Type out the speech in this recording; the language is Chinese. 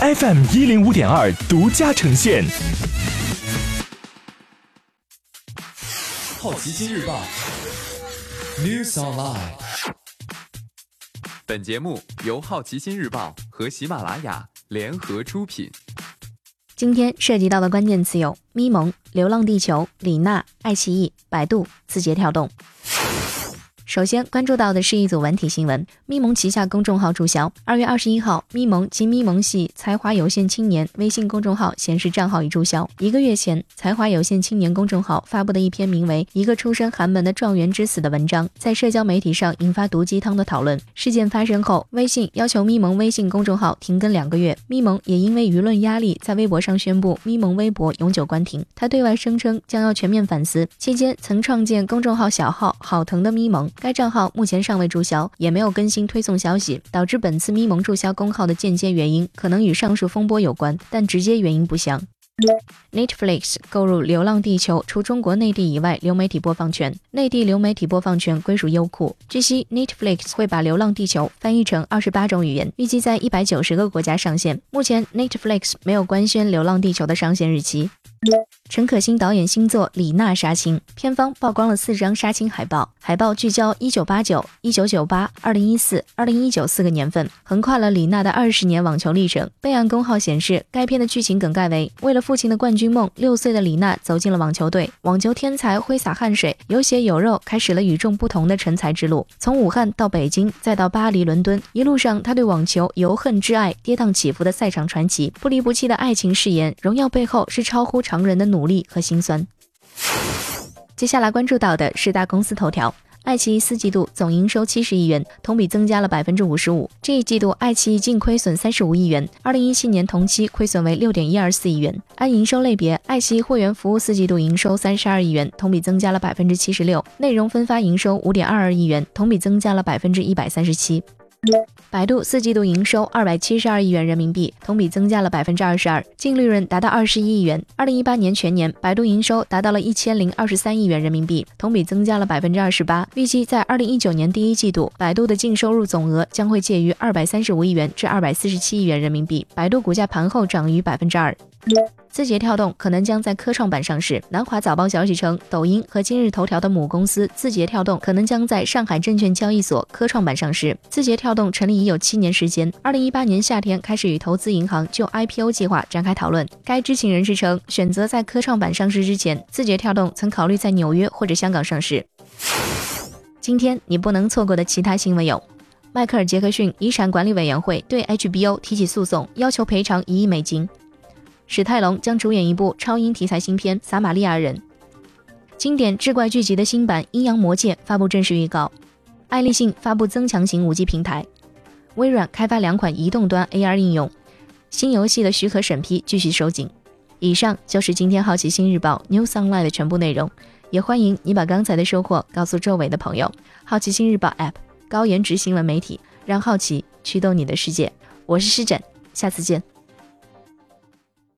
FM 一零五点二独家呈现。好奇心日报，News Online。本节目由好奇心日报和喜马拉雅联合出品。今天涉及到的关键词有：咪蒙、流浪地球、李娜、爱奇艺、百度、字节跳动。首先关注到的是一组文体新闻：咪蒙旗下公众号注销。二月二十一号，咪蒙及咪蒙系才华有限青年微信公众号显示账号已注销。一个月前，才华有限青年公众号发布的一篇名为《一个出身寒门的状元之死》的文章，在社交媒体上引发毒鸡汤的讨论。事件发生后，微信要求咪蒙微信公众号停更两个月，咪蒙也因为舆论压力，在微博上宣布咪蒙微博永久关停。他对外声称将要全面反思。期间曾创建公众号小号好疼的咪蒙。该账号目前尚未注销，也没有更新推送消息，导致本次咪蒙注销公号的间接原因可能与上述风波有关，但直接原因不详。Netflix 购入《流浪地球》，除中国内地以外流媒体播放权，内地流媒体播放权归属优酷。据悉，Netflix 会把《流浪地球》翻译成二十八种语言，预计在一百九十个国家上线。目前，Netflix 没有官宣《流浪地球》的上线日期。陈可辛导演新作《李娜杀青》，片方曝光了四张杀青海报，海报聚焦一九八九、一九九八、二零一四、二零一九四个年份，横跨了李娜的二十年网球历程。备案公号显示，该片的剧情梗概为：为了父亲的冠军梦，六岁的李娜走进了网球队，网球天才挥洒汗水，有血有肉，开始了与众不同的成才之路。从武汉到北京，再到巴黎、伦敦，一路上他对网球由恨至爱，跌宕起伏的赛场传奇，不离不弃的爱情誓言，荣耀背后是超乎常人的努力和心酸。接下来关注到的是大公司头条：爱奇艺四季度总营收七十亿元，同比增加了百分之五十五。这一季度，爱奇艺净亏损三十五亿元，二零一七年同期亏损为六点一二四亿元。按营收类别，爱奇艺会员服务四季度营收三十二亿元，同比增加了百分之七十六；内容分发营收五点二二亿元，同比增加了百分之一百三十七。百度四季度营收二百七十二亿元人民币，同比增加了百分之二十二，净利润达到二十一亿元。二零一八年全年，百度营收达到了一千零二十三亿元人民币，同比增加了百分之二十八。预计在二零一九年第一季度，百度的净收入总额将会介于二百三十五亿元至二百四十七亿元人民币。百度股价盘后涨逾百分之二。字节跳动可能将在科创板上市。南华早报消息称，抖音和今日头条的母公司字节跳动可能将在上海证券交易所科创板上市。字节跳动成立已有七年时间，二零一八年夏天开始与投资银行就 IPO 计划展开讨论。该知情人士称，选择在科创板上市之前，字节跳动曾考虑在纽约或者香港上市。今天你不能错过的其他新闻有：迈克尔·杰克逊遗产管理委员会对 HBO 提起诉讼，要求赔偿一亿美金。史泰龙将主演一部超英题材新片《撒玛利亚人》。经典志怪剧集的新版《阴阳魔界》发布正式预告。爱立信发布增强型 5G 平台。微软开发两款移动端 AR 应用。新游戏的许可审批继续收紧。以上就是今天好奇心日报 New Sunlight 的全部内容。也欢迎你把刚才的收获告诉周围的朋友。好奇心日报 App，高颜值新闻媒体，让好奇驱动你的世界。我是施展，下次见。